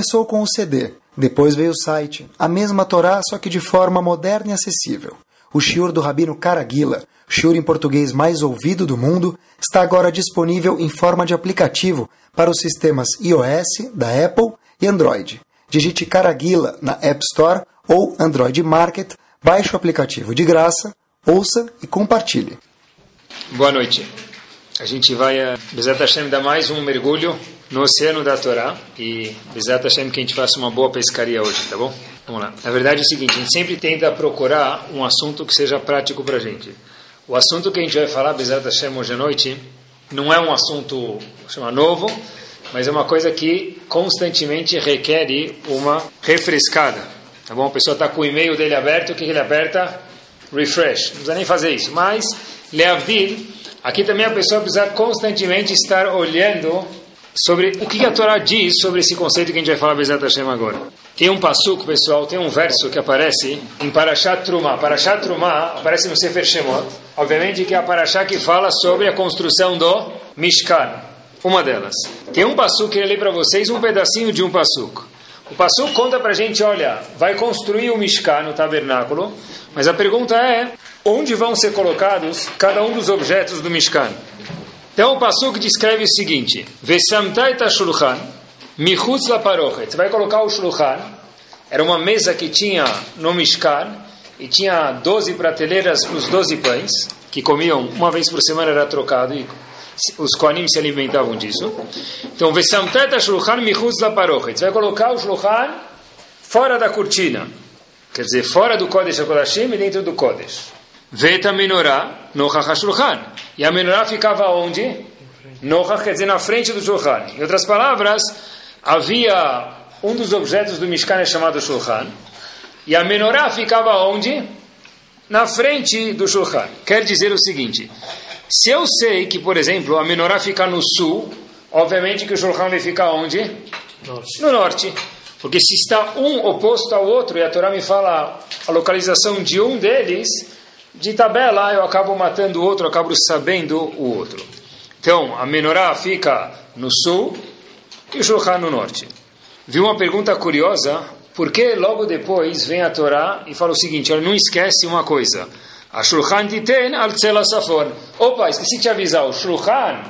Começou com o CD, depois veio o site, a mesma Torá, só que de forma moderna e acessível. O shiur do Rabino Caraguila, shiur em português mais ouvido do mundo, está agora disponível em forma de aplicativo para os sistemas iOS, da Apple e Android. Digite Caraguila na App Store ou Android Market, baixe o aplicativo de graça, ouça e compartilhe. Boa noite. A gente vai, a Bezat Hashem, dar mais um mergulho no oceano da Torá e Bezat Hashem que a gente faça uma boa pescaria hoje, tá bom? Vamos lá. Na verdade é o seguinte, a gente sempre tenta procurar um assunto que seja prático para a gente. O assunto que a gente vai falar, Bezat Hashem, hoje à noite, não é um assunto, chama novo, mas é uma coisa que constantemente requer uma refrescada. Tá bom? A pessoa está com o e-mail dele aberto, o que ele aperta? Refresh. Não precisa nem fazer isso. Mas, Leavdil, aqui também a pessoa precisa constantemente estar olhando sobre o que a Torá diz sobre esse conceito que a gente vai falar Bezat Hashem agora. Tem um passuco, pessoal, tem um verso que aparece em Parashat Trumah. Parashat Trumah aparece no Sefer Shemot. Obviamente que é a Parashat que fala sobre a construção do Mishkan. Uma delas. Tem um passuco que eu ler para vocês, um pedacinho de um passuco. O passuco conta para a gente, olha, vai construir o Mishkan, no tabernáculo, mas a pergunta é, onde vão ser colocados cada um dos objetos do Mishkan? Então o passuco descreve o seguinte, michutz la. Você vai colocar o shulchan, era uma mesa que tinha no Mishkan, e tinha 12 prateleiras para os 12 pães, que comiam uma vez por semana, era trocado, e os Koanim se alimentavam disso. Então, Vesamteta Shulchan Michutz la Parochet. Você vai colocar o Shulchan fora da cortina. Quer dizer, fora do Kodesh HaKodashim e dentro do Kodesh. Veta Menorá Nochach HaShulchan. E a Menorá ficava onde? Nochach quer dizer na frente do Shulchan. Em outras palavras, havia um dos objetos do Mishkan é chamado Shulchan. E a Menorá ficava onde? Na frente do Shulchan. Quer dizer o seguinte... Se eu sei que, por exemplo, a menorá fica no sul, obviamente que o Shulchan vai ficar onde? Norte. No norte. Porque se está um oposto ao outro, e a Torá me fala a localização de um deles, de tabela eu acabo matando o outro, eu acabo sabendo o outro. Então, a menorá fica no sul e o Shulchan no norte. Viu uma pergunta curiosa? Por que logo depois vem a Torá e fala o seguinte, olha, não esquece uma coisa... A Shulchan Titen al Safon. Opa, esqueci de te avisar. O Shulchan,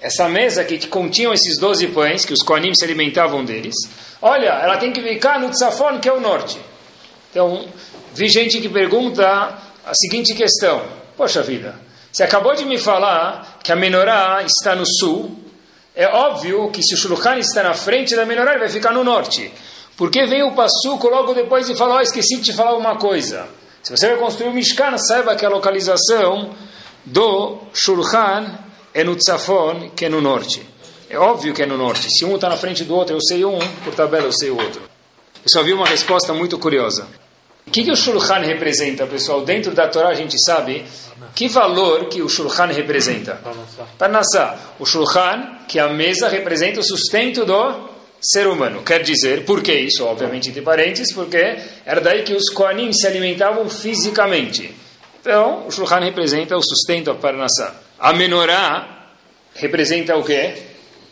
essa mesa que continha esses 12 pães, que os Koanim se alimentavam deles, olha, ela tem que ficar no Tzafon, que é o norte. Então, vi gente que pergunta a seguinte questão. Poxa vida, você acabou de me falar que a menorá está no sul. É óbvio que se o Shulchan está na frente da menorá, ele vai ficar no norte. Porque vem o Passuco logo depois e fala, oh, esqueci de te falar uma coisa. Se você vai construir o Mishkan, saiba que a localização do Shulchan é no Tzafon, que é no norte. É óbvio que é no norte. Se um está na frente do outro, eu sei um, por tabela eu sei o outro. Eu só vi uma resposta muito curiosa. O que, que o Shulchan representa, pessoal? Dentro da Torá a gente sabe que valor que o Shulchan representa. Parnassá. O Shulchan, que a mesa representa o sustento do ser humano. Quer dizer, por que isso? Obviamente, entre parênteses, porque era daí que os Koanim se alimentavam fisicamente. Então, o Shulchan representa o sustento, a Parnassá. A Menorá representa o quê?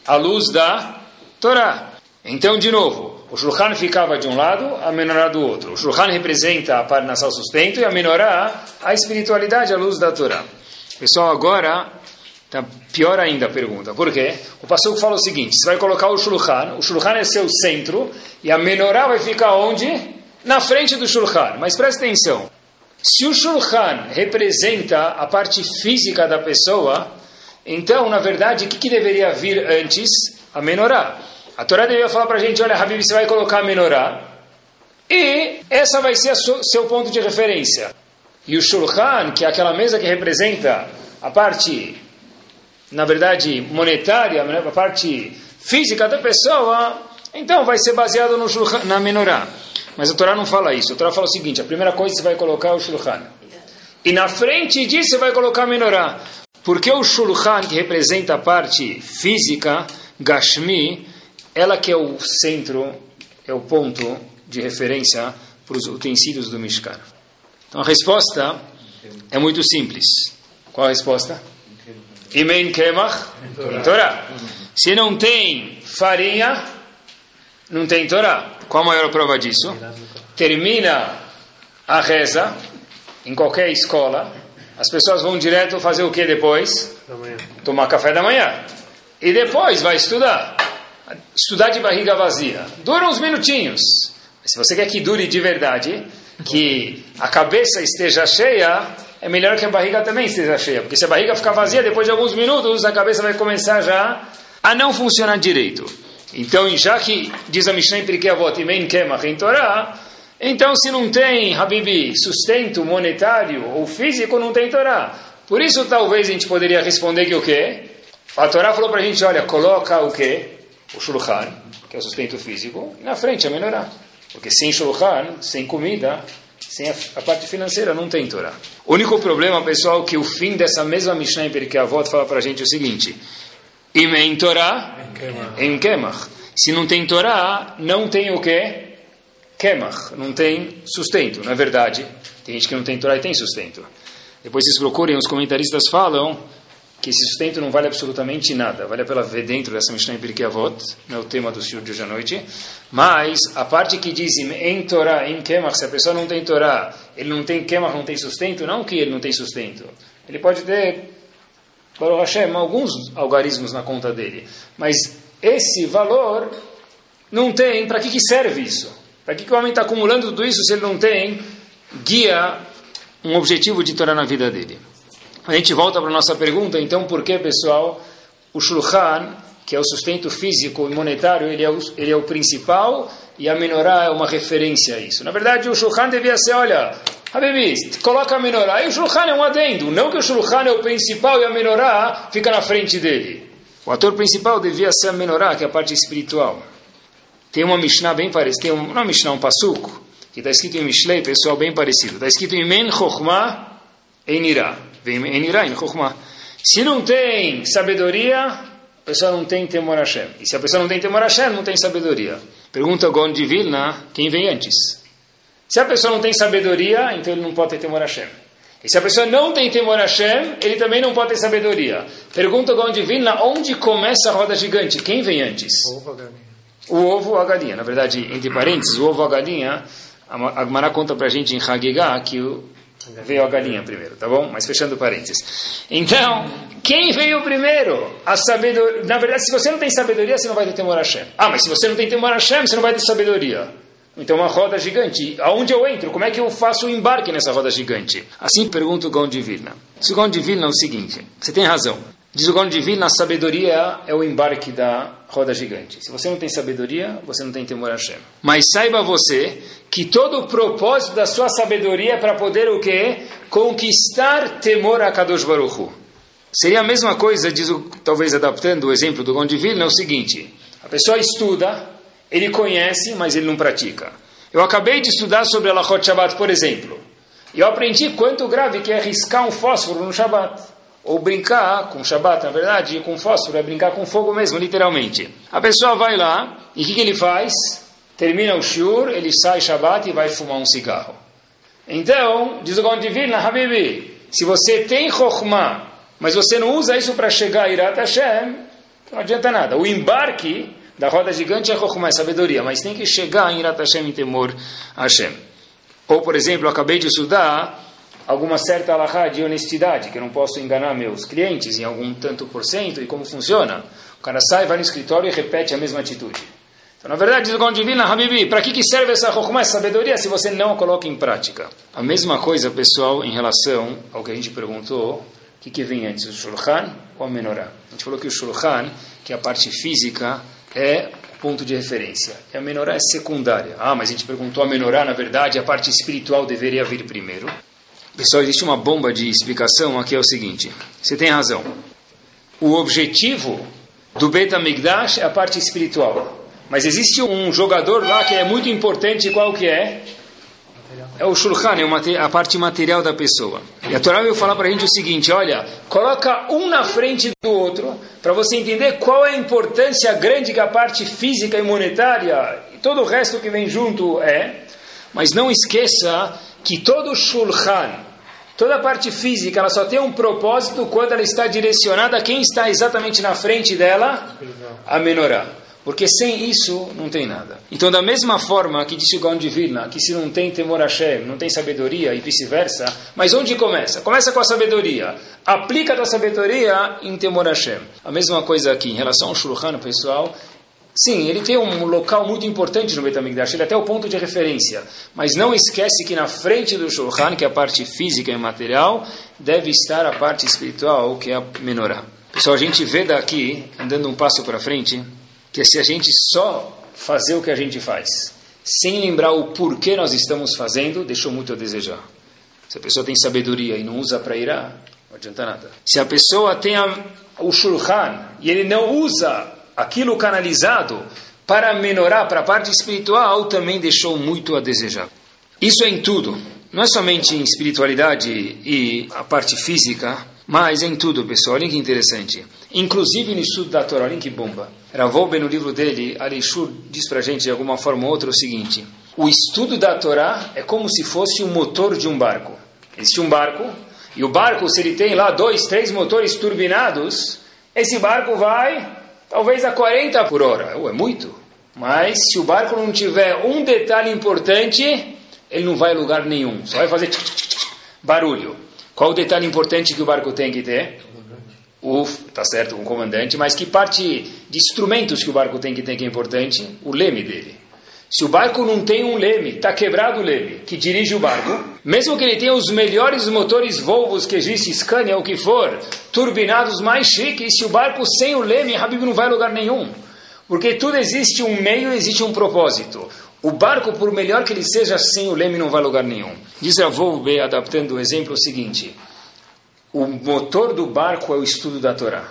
A luz da Torá. Então, de novo, o Shulchan ficava de um lado, a Menorá do outro. O Shulchan representa a Parnassá, o sustento, e a Menorá, a espiritualidade, a luz da Torá. Pessoal, agora Tá pior ainda a pergunta. Por quê? O pastor fala o seguinte: você vai colocar o Shulchan, o Shulchan é seu centro, e a menorá vai ficar onde? Na frente do Shulchan. Mas preste atenção: se o Shulchan representa a parte física da pessoa, então, na verdade, o que, que deveria vir antes? A menorá. A Torá deveria falar para a gente: olha, Habib, você vai colocar a menorá, e essa vai ser o seu ponto de referência. E o Shulchan, que é aquela mesa que representa a parte na verdade, monetária, né, a parte física da pessoa, então vai ser baseado no shulchan, na menorá. Mas a Torá não fala isso. A Torá fala o seguinte: a primeira coisa você vai colocar o shulchan. E na frente disso você vai colocar a menorá. Porque o shulchan, que representa a parte física, Gashmi, ela que é o centro, é o ponto de referência para os utensílios do Mishkan. Então a resposta é muito simples. Qual a resposta? Imen Kemach, Torá. Se não tem farinha, não tem Torá. Qual a maior prova disso? Termina a reza em qualquer escola, as pessoas vão direto fazer o que depois? Tomar café da manhã. E depois vai estudar. Estudar de barriga vazia. Dura uns minutinhos. Se você quer que dure de verdade, que a cabeça esteja cheia, é melhor que a barriga também esteja cheia. Porque se a barriga ficar vazia, depois de alguns minutos, a cabeça vai começar já a não funcionar direito. Então, já que diz a Mishnah então se não tem, Habibi, sustento monetário ou físico, não tem Torá. Por isso, talvez a gente poderia responder que o quê? A Torá falou para a gente, olha, coloca o quê? O Shulchan, que é o sustento físico, e na frente a melhorar. Porque sem Shulchan, sem comida, sem a, a, parte financeira, não tem Torá. O único problema, pessoal, que o fim dessa mesma Mishnah em Pirkei Avot fala para a gente o seguinte: em Torá, em Kemach. Se não tem Torá, não tem o quê? Kemach, não tem sustento. Na é verdade, tem gente que não tem Torá e tem sustento. Depois vocês procurem, os comentaristas falam que esse sustento não vale absolutamente nada. Vale a pena ver dentro dessa Mishnah em Pirkei Avot, não é o tema do Senhor de hoje à noite. Mas a parte que diz em Torá, em Kemach, se a pessoa não tem Torá, ele não tem Kemach, não tem sustento, não que ele não tem sustento. Ele pode ter, Baruch Hashem, alguns algarismos na conta dele. Mas esse valor não tem, para que, que serve isso? Para que, que o homem está acumulando tudo isso se ele não tem guia, um objetivo de Torá na vida dele? A gente volta para a nossa pergunta, então, por que, pessoal, o Shulchan, que é o sustento físico e monetário, ele é o, ele é o principal e a menorá é uma referência a isso. Na verdade, o Shulchan devia ser, olha, Habibi, coloca a menorá, e o Shulchan é um adendo, não que o Shulchan é o principal e a menorá fica na frente dele. O ator principal devia ser a menorá, que é a parte espiritual. Tem uma Mishnah bem parecida, tem uma Mishnah, um passuco, que está escrito em Mishlei, pessoal, bem parecido. Está escrito em Men Chokhmah Enirah. Se não tem sabedoria, a pessoa não tem temor a Hashem. E se a pessoa não tem temor a Hashem, não tem sabedoria. Pergunta Gon de Vilna, quem vem antes? Se a pessoa não tem sabedoria, então ele não pode ter temor a Hashem. E se a pessoa não tem temor a Hashem, ele também não pode ter sabedoria. Pergunta Gon de Vilna, onde começa a roda gigante? Quem vem antes? O ovo, a galinha. O ovo ou a galinha. Na verdade, entre parênteses, o ovo ou a galinha, a Agmará conta para a gente em Hagigah que o Veio a galinha primeiro, tá bom? Mas fechando parênteses. Então, quem veio primeiro? A sabedoria. Na verdade, se você não tem sabedoria, você não vai ter temor a Hashem. Ah, mas se você não tem temor a Hashem, você não vai ter sabedoria. Então, uma roda gigante. Aonde eu entro? Como é que eu faço o embarque nessa roda gigante? Assim pergunta o Gaon de. Se o Vilna é o seguinte: você tem razão. Diz o Gaon de Vilna, a sabedoria é o embarque da roda gigante. Se você não tem sabedoria, você não tem temor a Hashem. Mas saiba você que todo o propósito da sua sabedoria é para poder o quê? Conquistar temor a Kadosh Baruch Hu. Seria a mesma coisa, diz o, talvez adaptando o exemplo do Gaon de Vilna, é o seguinte: a pessoa estuda, ele conhece, mas ele não pratica. Eu acabei de estudar sobre a Lachot Shabbat, por exemplo. E eu aprendi quanto grave que é riscar um fósforo no Shabbat. Ou brincar com Shabat, na verdade, com fósforo, é brincar com fogo mesmo, literalmente. A pessoa vai lá, e o que, que, ele faz? Termina o shiur, ele sai Shabat e vai fumar um cigarro. Então, diz o Gaon Divina, Habibi, se você tem Chokhmah, mas você não usa isso para chegar a Irat Hashem, não adianta nada. O embarque da roda gigante é Chokhmah, é sabedoria, mas tem que chegar em Irat Hashem em temor a Hashem. Ou, por exemplo, eu acabei de estudar alguma certa alahá de honestidade, que eu não posso enganar meus clientes em algum tanto por cento, e como funciona? O cara sai, vai no escritório e repete a mesma atitude. Então, na verdade, diz o Divina, Habibi, para que, que serve essa rokhmah, essa sabedoria, se você não a coloca em prática? A mesma coisa, pessoal, em relação ao que a gente perguntou, o que, que vem antes, o Shulchan ou a Menorá? A gente falou que o Shulchan, que é a parte física, é ponto de referência. E a menorá é secundária. Ah, mas a gente perguntou a menorá, na verdade, a parte espiritual deveria vir primeiro. Pessoal, existe uma bomba de explicação aqui, é o seguinte. Você tem razão. O objetivo do Beta Migdash é a parte espiritual. Mas existe um jogador lá que é muito importante, qual que é? É o Shulchan, é a parte material da pessoa. E a Torá veio falar para a gente o seguinte, olha, coloca um na frente do outro, para você entender qual é a importância grande que a parte física e monetária, e todo o resto que vem junto é. Mas não esqueça que todo Shulchan, Toda a parte física, ela só tem um propósito quando ela está direcionada a quem está exatamente na frente dela? A menorá. Porque sem isso não tem nada. Então, da mesma forma que disse o Gaon de Vilna, que se não tem temor a Hashem, não tem sabedoria e vice-versa, mas onde começa? Começa com a sabedoria. Aplica a tua sabedoria em temor a Hashem. A mesma coisa aqui, em relação ao Shulchan, pessoal, Sim, ele tem um local muito importante no Betamigdash, ele é até o ponto de referência. Mas não esquece que na frente do Shulchan, que é a parte física e material, deve estar a parte espiritual, que é a menorá. Pessoal, a gente vê daqui, andando um passo para frente, que se a gente só fazer o que a gente faz, sem lembrar o porquê nós estamos fazendo, deixou muito a desejar. Se a pessoa tem sabedoria e não usa para irá, não adianta nada. Se a pessoa tem a, o Shulchan e ele não usa aquilo canalizado para menorar para a parte espiritual, também deixou muito a desejar. Isso é em tudo. Não é somente em espiritualidade e a parte física, mas em tudo, pessoal. Olha que interessante. Inclusive no estudo da Torá, olha que bomba. Ravolbe, no livro dele, Aleixur, diz para gente de alguma forma ou outra o seguinte: o estudo da Torá é como se fosse o motor de um barco. Existe um barco, e o barco, se ele tem lá dois, três motores turbinados, esse barco vai talvez a 40 por hora. é muito. Mas se o barco não tiver um detalhe importante, ele não vai a lugar nenhum. Só vai fazer barulho. Qual o detalhe importante que o barco tem que ter? O, tá certo, um comandante, mas que parte de instrumentos que o barco tem que ter que é importante? O leme dele. Se o barco não tem um leme, está quebrado o leme, que dirige o barco, mesmo que ele tenha os melhores motores Volvos que existe, Scania o que for, turbinados mais chiques, se o barco sem o leme, Habib não vai a lugar nenhum. Porque tudo existe um meio, existe um propósito. O barco, por melhor que ele seja, sem o leme não vai a lugar nenhum. Diz a Volve, adaptando o exemplo, o seguinte: o motor do barco é o estudo da Torá.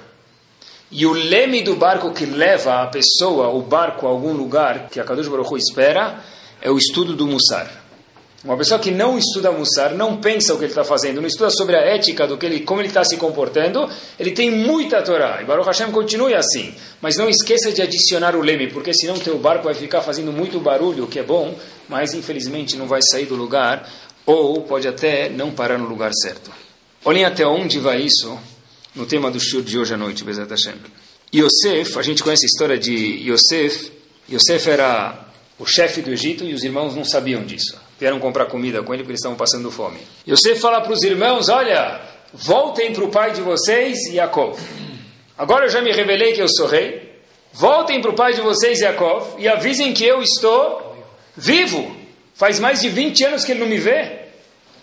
E o leme do barco que leva a pessoa, o barco, a algum lugar que a Kadosh Baruch Hu espera, é o estudo do Mussar. Uma pessoa que não estuda Mussar, não pensa o que ele está fazendo, não estuda sobre a ética do que ele, como ele está se comportando, ele tem muita Torá. E Baruch Hashem continue assim. Mas não esqueça de adicionar o leme, porque senão teu barco vai ficar fazendo muito barulho, que é bom, mas infelizmente não vai sair do lugar, ou pode até não parar no lugar certo. Olhem até onde vai isso no tema do shur de hoje à noite, Bezat Hashem. Yosef, a gente conhece a história de Yosef. Yosef era o chefe do Egito e os irmãos não sabiam disso. Vieram comprar comida com ele porque eles estavam passando fome. Yosef fala para os irmãos, olha, voltem para o pai de vocês, Yaakov. Agora eu já me revelei que eu sou rei. Voltem para o pai de vocês, Yaakov, e avisem que eu estou vivo. Faz mais de 20 anos que ele não me vê.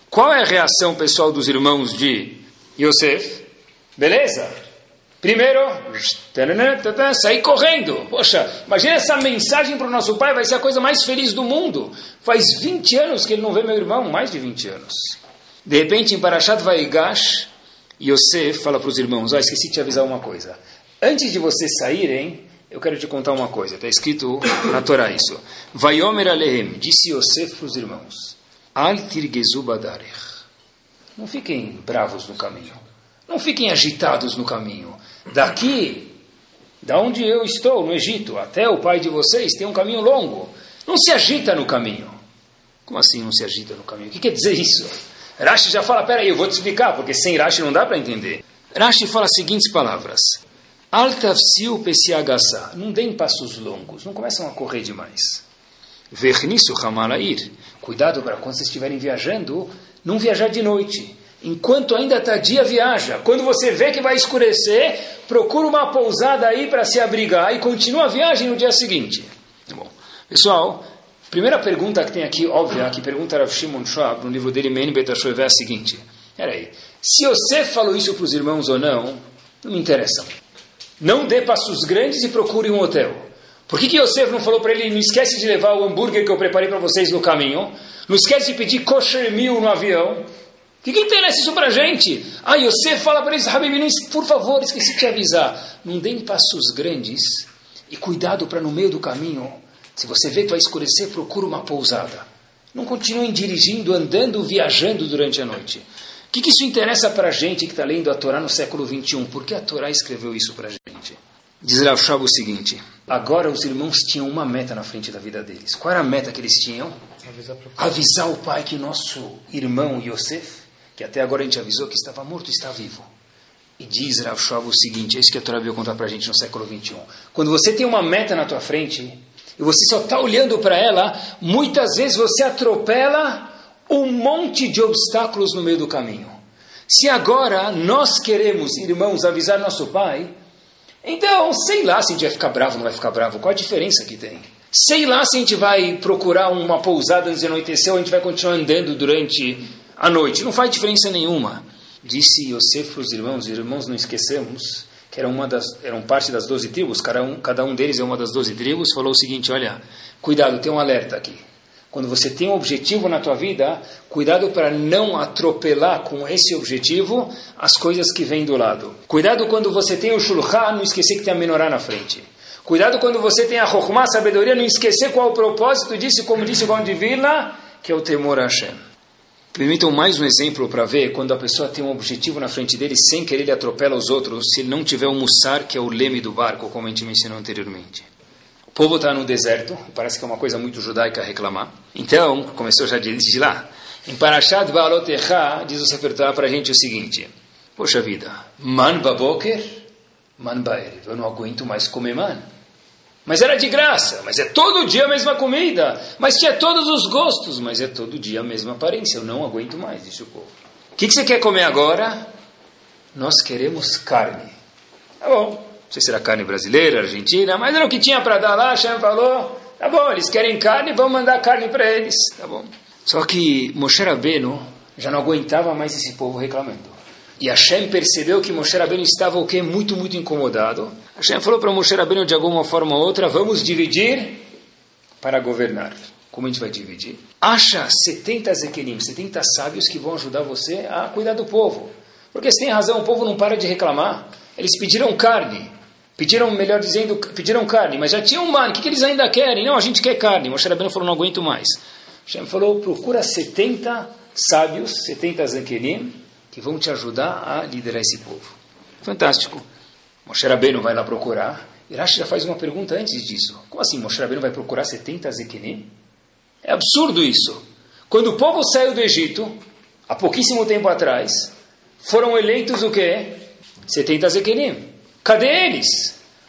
Qual é a reação pessoal dos irmãos de Yosef? Beleza? Primeiro, sair correndo. Poxa, imagina essa mensagem para o nosso pai, vai ser a coisa mais feliz do mundo. Faz 20 anos que ele não vê meu irmão, mais de 20 anos. De repente, em Parashat Vaigash, Yosef fala para os irmãos, ah, esqueci de te avisar uma coisa. Antes de vocês saírem, eu quero te contar uma coisa. Está escrito na Torá isso. Vayomer Alehem, disse Yosef para os irmãos, Al tirgezu badarech. Não fiquem bravos no caminho. Não fiquem agitados no caminho. Daqui, da onde eu estou, no Egito, até o pai de vocês, tem um caminho longo. Não se agita no caminho. Como assim não se agita no caminho? O que quer dizer isso? Rashi já fala, peraí, eu vou te explicar, porque sem Rashi não dá para entender. Rashi fala as seguintes palavras. Altafsiu pesiagasa. Não deem passos longos, não começam a correr demais. Vernisu hamalair. Cuidado para quando vocês estiverem viajando, não viajar de noite enquanto ainda está dia, viaja. Quando você vê que vai escurecer, procura uma pousada aí para se abrigar e continua a viagem no dia seguinte. Bom, pessoal, primeira pergunta que tem aqui, óbvia, que pergunta Rav Shimon Schwab, no livro dele, Men Betashoev, é a seguinte. Peraí, se você falou isso para os irmãos ou não, não me interessa. Não dê passos grandes e procure um hotel. Por que, que Yosef não falou para ele, não esquece de levar o hambúrguer que eu preparei para vocês no caminho, não esquece de pedir kosher mil no avião, o que, que interessa isso para a gente? Ah, você fala para eles, Habib, por favor, esqueci de te avisar. Não deem passos grandes e cuidado para no meio do caminho, se você vê que vai escurecer, procura uma pousada. Não continuem dirigindo, andando, viajando durante a noite. O que, que isso interessa para a gente que está lendo a Torá no século 21? Por que a Torá escreveu isso para a gente? Diz Rav Shab o seguinte: agora os irmãos tinham uma meta na frente da vida deles. Qual era a meta que eles tinham? Avisar, Avisar o pai que nosso irmão Yosef que até agora a gente avisou que estava morto, está vivo. E diz Rav o seguinte, é isso que a Torá veio contar para a gente no século 21. Quando você tem uma meta na tua frente, e você só está olhando para ela, muitas vezes você atropela um monte de obstáculos no meio do caminho. Se agora nós queremos, irmãos, avisar nosso pai, então sei lá se a gente vai ficar bravo ou não vai ficar bravo, qual a diferença que tem? Sei lá se a gente vai procurar uma pousada antes de anoitecer ou a gente vai continuar andando durante a noite, não faz diferença nenhuma. Disse Yosef para os irmãos, irmãos, não esquecemos que era uma das, eram parte das doze tribos, cada um, cada um deles é uma das doze tribos, falou o seguinte, olha, cuidado, tem um alerta aqui. Quando você tem um objetivo na tua vida, cuidado para não atropelar com esse objetivo as coisas que vêm do lado. Cuidado quando você tem o shulchan, não esquecer que tem a menorá na frente. Cuidado quando você tem a chokhmah, sabedoria, não esquecer qual é o propósito disso, como disse o Vilna, que é o temor a Hashem. Permitam mais um exemplo para ver quando a pessoa tem um objetivo na frente dele, sem querer ele atropela os outros, se não tiver o mussar, que é o leme do barco, como a gente mencionou anteriormente. O povo está no deserto, parece que é uma coisa muito judaica reclamar. Então, começou já de lá. Em Parashat Baalotecha, diz o Sefer para a gente o seguinte: Poxa vida, man baboker, man baerev. Eu não aguento mais comer man. Mas era de graça, mas é todo dia a mesma comida, mas tinha todos os gostos, mas é todo dia a mesma aparência. Eu não aguento mais, disse o povo. O que, que você quer comer agora? Nós queremos carne. Tá bom, não sei se era carne brasileira, argentina, mas era o que tinha para dar lá, Hashem falou, tá bom, eles querem carne, vamos mandar carne para eles, tá bom. Só que Moshe Rabbeinu já não aguentava mais esse povo reclamando. E Hashem percebeu que Moshe Rabbeinu estava o quê? Muito, muito incomodado. Hashem falou para Moshe Rabbeinu de alguma forma ou outra, vamos dividir para governar. Como a gente vai dividir? Acha 70 zekenim, 70 sábios que vão ajudar você a cuidar do povo. Porque você tem razão, o povo não para de reclamar. Eles pediram carne. Pediram, melhor dizendo, pediram carne, mas já tinham man. O que, eles ainda querem? Não, a gente quer carne. Moshe Rabbeinu falou, não aguento mais. Hashem falou, procura 70 sábios, 70 zekenim, que vão te ajudar a liderar esse povo. Fantástico. Moshe Rabbeinu vai lá procurar. Irashi já faz uma pergunta antes disso. Como assim Moshe Rabbeinu vai procurar 70 Zekenim? É absurdo isso. Quando o povo saiu do Egito, há pouquíssimo tempo atrás, foram eleitos o quê? 70 Zekenim. Cadê eles?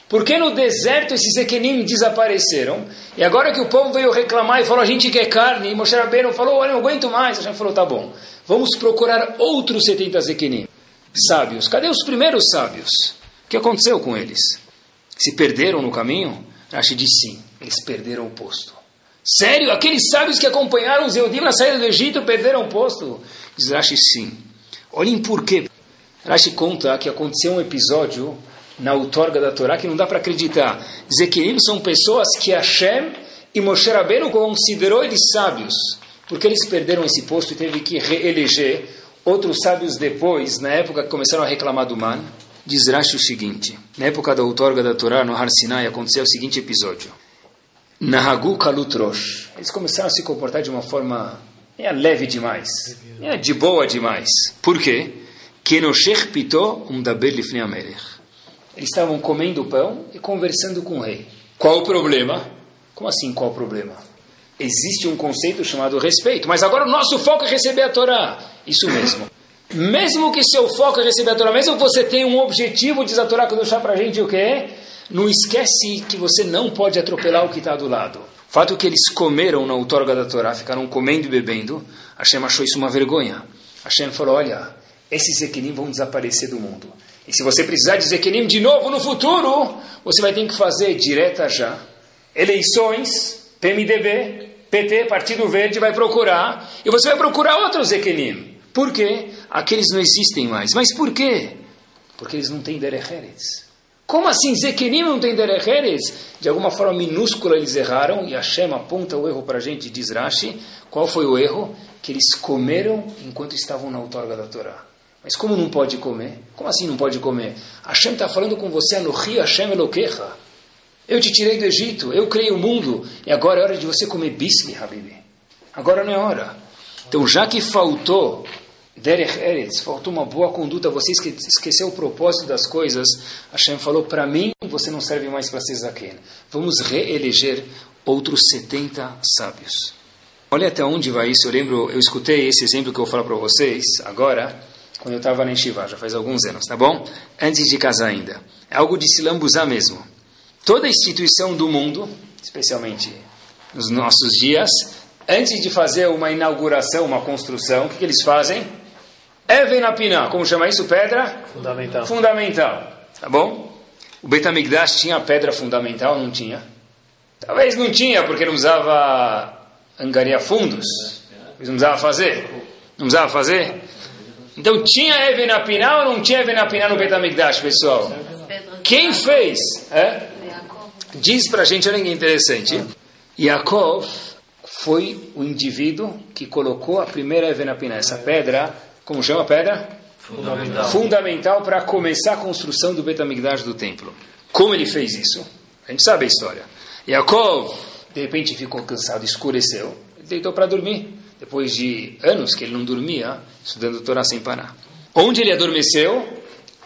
Por que no deserto esses Zekenim desapareceram? E agora que o povo veio reclamar e falou, a gente quer carne, e Moshe Rabbeinu falou, olha, não aguento mais. A gente falou, tá bom. Vamos procurar outros 70 Zequinim. Sábios. Cadê os primeiros sábios? O que aconteceu com eles? Se perderam no caminho? Rashi diz sim, eles perderam o posto. Sério? Aqueles sábios que acompanharam os Eudim na saída do Egito perderam o posto? Diz Rashi sim. Olhem por quê. Rashi conta que aconteceu um episódio na outorga da Torá que não dá para acreditar. Zequirim são pessoas que Hashem e Moshe Rabbeinu considerou eles sábios porque eles perderam esse posto e teve que reeleger outros sábios depois, na época que começaram a reclamar do man. Diz Rashi o seguinte: na época da outorga da Torá, no Har Sinai, aconteceu o seguinte episódio. Nahagu kalutrosh. Eles começaram a se comportar de uma forma é, leve demais, é, de boa demais. Por quê? Kenoshech pito um lifnei amelech. Eles estavam comendo pão e conversando com o rei. Qual o problema? Como assim, qual o problema? existe um conceito chamado respeito. Mas agora o nosso foco é receber a Torá. Isso mesmo. Mesmo que seu foco é receber a Torá, mesmo que você tenha um objetivo, diz a Torá que deixar para a gente o que é, não esquece que você não pode atropelar o que está do lado. O fato que eles comeram na outorga da Torá, ficaram comendo e bebendo, Hashem achou isso uma vergonha. Hashem falou, olha, esses Zequinim vão desaparecer do mundo. E se você precisar de Zequinim de novo no futuro, você vai ter que fazer direta já eleições PMDB, PT, Partido Verde, vai procurar, e você vai procurar outros Ekenim. Por quê? Aqueles não existem mais. Mas por quê? Porque eles não têm Derecheres. Como assim Zekenim não tem Derecheres? De alguma forma minúscula eles erraram, e Hashem aponta o erro para a gente, diz Rashi. Qual foi o erro? Que eles comeram enquanto estavam na outorga da Torá. Mas como não pode comer? Como assim não pode comer? Hashem está falando com você, Anohi Hashem Elokecha. Eu te tirei do Egito, eu criei o mundo, e agora é hora de você comer bisli, Habibi. Agora não é hora. Então, já que faltou Derech Eretz, faltou uma boa conduta, você esqueceu o propósito das coisas, Hashem falou, para mim, você não serve mais para ser Zaken. Vamos reeleger outros 70 sábios. Olha até onde vai isso. Eu lembro, eu escutei esse exemplo que eu vou falar para vocês agora, quando eu estava na Yeshiva, já faz alguns anos, tá bom? Antes de casar ainda. É algo de se lambuzar mesmo. Toda instituição do mundo, especialmente nos nossos dias, antes de fazer uma inauguração, uma construção, o que, que eles fazem? Evenapina, como chama isso? Pedra? Fundamental. Fundamental. Tá bom? O Betamigdash tinha pedra fundamental, não tinha? Talvez não tinha, porque não usava angariar fundos. Não usava fazer. Não usava fazer? Então tinha Evenapina ou não tinha Evenapina no Betamigdash, pessoal? Quem fez? É? Diz pra gente, olha que interessante. Yaakov foi o indivíduo que colocou a primeira Evenapina, essa pedra, como chama a pedra? Fundamental. Fundamental para começar a construção do Betamigdash do templo. Como ele fez isso? A gente sabe a história. Yaakov, de repente, ficou cansado, escureceu, ele deitou para dormir. Depois de anos que ele não dormia, estudando Torá sem parar. Onde ele adormeceu?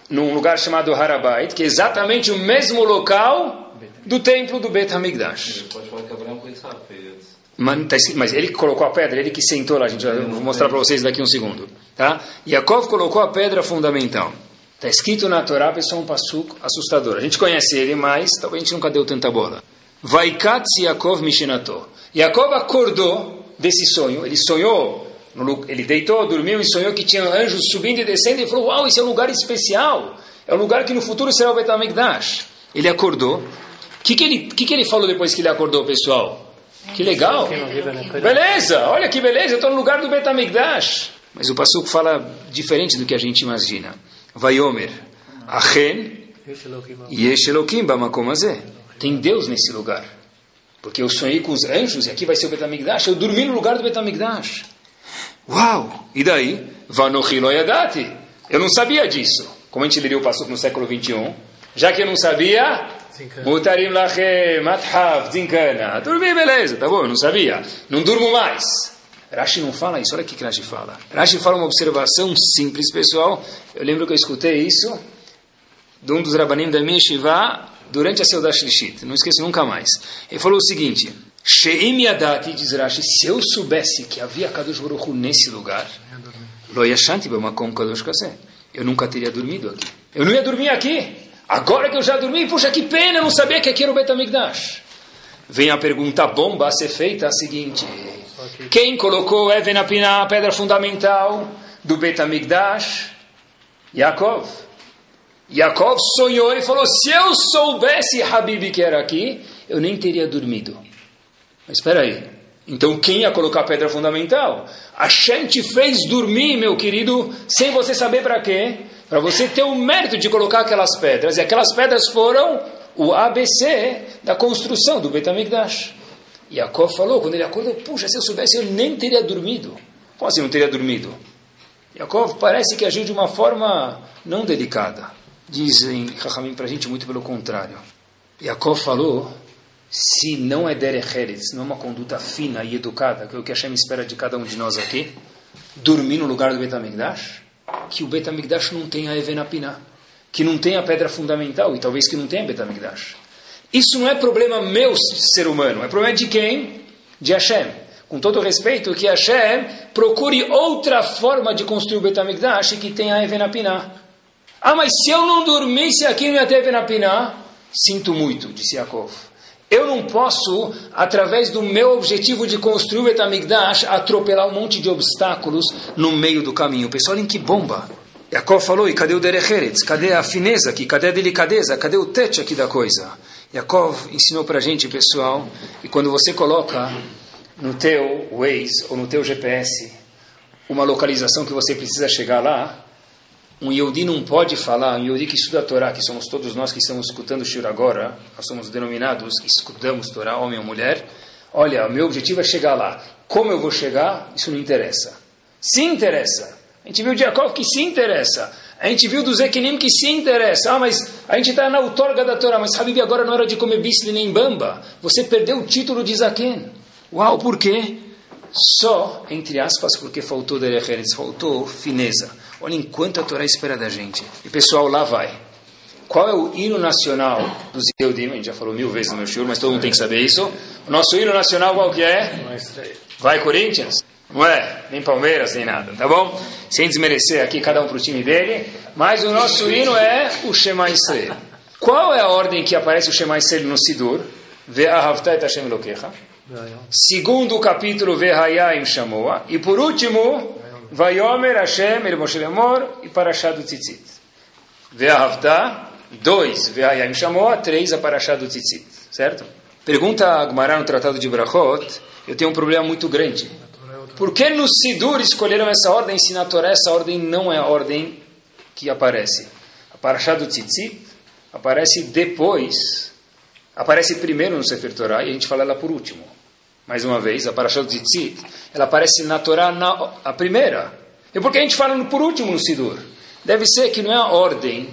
Num lugar chamado Harabait, que é exatamente o mesmo local do templo do Bet Hamikdash. Mas, ele colocou a pedra, ele que sentou lá, a gente vou mostrar para vocês daqui um segundo. Tá? Yaakov colocou a pedra fundamental. Está escrito na Torá, pessoal, um passuco assustador. A gente conhece ele, mas talvez a gente nunca deu tanta bola. Vaikatz Yaakov Mishinato. Yaakov acordou desse sonho, ele sonhou, ele deitou, dormiu e sonhou que tinha anjos subindo e descendo e falou, uau, esse é um lugar especial, é um lugar que no futuro será o Betamigdash. Ele acordou. O que, que, ele, que, que ele falou depois que ele acordou, pessoal? Que legal! Beleza, olha que beleza, eu estou no lugar do Betamigdash. Mas o Passuco fala diferente do que a gente imagina. Vaiomer, Achen, Yesh Elokim Bamakom Azeh. Tem Deus nesse lugar. Porque eu sonhei com os anjos e aqui vai ser o Betamigdash. Eu dormi no lugar do Betamigdash. Uau! E daí? Vanochi lo yadati. Eu não sabia disso. Como a gente leria o Passuco no século 21. Já que eu não sabia, Mutarim lachem, mathav, zinkana. Dormi, beleza, tá bom, eu não sabia. Não durmo mais. Rashi não fala isso, olha o que Rashi fala. Rashi fala uma observação simples, pessoal. Eu lembro que eu escutei isso de um dos rabanim da minha Shiva durante a Seudah Shlishit. Não esqueço nunca mais. Ele falou o seguinte, Sheim yadati, diz Rashi, se eu soubesse que havia Kadosh Baruch Hu nesse lugar, Lo yashanti b'makom kadosh kaseh. Eu nunca teria dormido aqui. Eu não ia dormir aqui. Agora que eu já dormi, puxa, que pena, eu não sabia que aqui era o Betamigdash. Vem a pergunta bomba a ser feita a seguinte. Quem colocou Even Apina, a pedra fundamental do Betamigdash? Yaakov. Yaakov sonhou e falou, se eu soubesse, Habib, que era aqui, eu nem teria dormido. Mas espera aí. Então quem ia colocar a pedra fundamental? Hashem te fez dormir, meu querido, sem você saber para quê? Para você ter o mérito de colocar aquelas pedras. E aquelas pedras foram o ABC da construção do Betamigdash. Yaakov falou, quando ele acordou, puxa, se eu soubesse, eu nem teria dormido. Como assim não teria dormido? Yaakov parece que agiu de uma forma não delicada. Dizem Rahamim para a gente muito pelo contrário. Yaakov falou, se não é derech eretz, não é uma conduta fina e educada, que é o que Hashem espera de cada um de nós aqui, dormir no lugar do Betamigdash, que o Betamigdash não tenha Evenapinah, que não tenha pedra fundamental, e talvez que não tenha Betamigdash. Isso não é problema meu, ser humano, é problema de quem? De Hashem. Com todo respeito, que Hashem procure outra forma de construir o Betamigdash que tenha Evenapinah. Ah, mas se eu não dormisse aqui não ia ter Evenapinah? Sinto muito, disse Yaakov. Eu não posso, através do meu objetivo de construir o Betamigdash, atropelar um monte de obstáculos no meio do caminho. Pessoal, olhem que bomba. Yaakov falou, e cadê o Derecheretz? Cadê a fineza aqui? Cadê a delicadeza? Cadê o tete aqui da coisa? Yaakov ensinou para a gente, pessoal, e quando você coloca no teu Waze ou no teu GPS uma localização que você precisa chegar lá, um Yehudi não pode falar, um Yehudi que estuda a Torá, que somos todos nós que estamos escutando o Shur agora, nós somos denominados, escutamos Torá, homem ou mulher, olha, o meu objetivo é chegar lá. Como eu vou chegar, isso não interessa. Se interessa. A gente viu de Jacob que se interessa. A gente viu do Zequinim que se interessa. Ah, mas a gente está na outorga da Torá, mas Habib, agora não hora de comer bisli nem bamba. Você perdeu o título de Zaken. Uau, por quê? Só, entre aspas, porque faltou Derecheres, faltou fineza. Olha enquanto a Torá espera da gente. E pessoal, lá vai. Qual é o hino nacional dos Yehudim? A gente já falou mil vezes no meu shiur, mas todo mundo tem que saber isso. O nosso hino nacional qual que é? Vai Corinthians. Não é? Nem Palmeiras, nem nada, tá bom? Sem desmerecer aqui cada um para o time dele. Mas o nosso hino é o Shema Israel. Qual é a ordem que aparece o Shema Israel no Sidur? Ve'ahavta et Hashem Elokecha. Segundo capítulo Ve'hayim Shamoa. E por último, Vayomer Hashem El Moshe Lemor e Parashá do Tzitzit. Ve'ahavta, dois, Ve'hayim Shamoa, três, a Parashá do Tzitzit. Certo? Pergunta a Agmará no Tratado de Brachot, eu tenho um problema muito grande. Por que no Sidur escolheram essa ordem, se na Torá essa ordem não é a ordem que aparece? A Parashá do Tzitzit aparece depois, aparece primeiro no Sefer Torá e a gente fala ela por último. Mais uma vez, a Parashá do Tzitzit, ela aparece na Torá na, a primeira. E por que a gente fala por último no Sidur? Deve ser que não é a ordem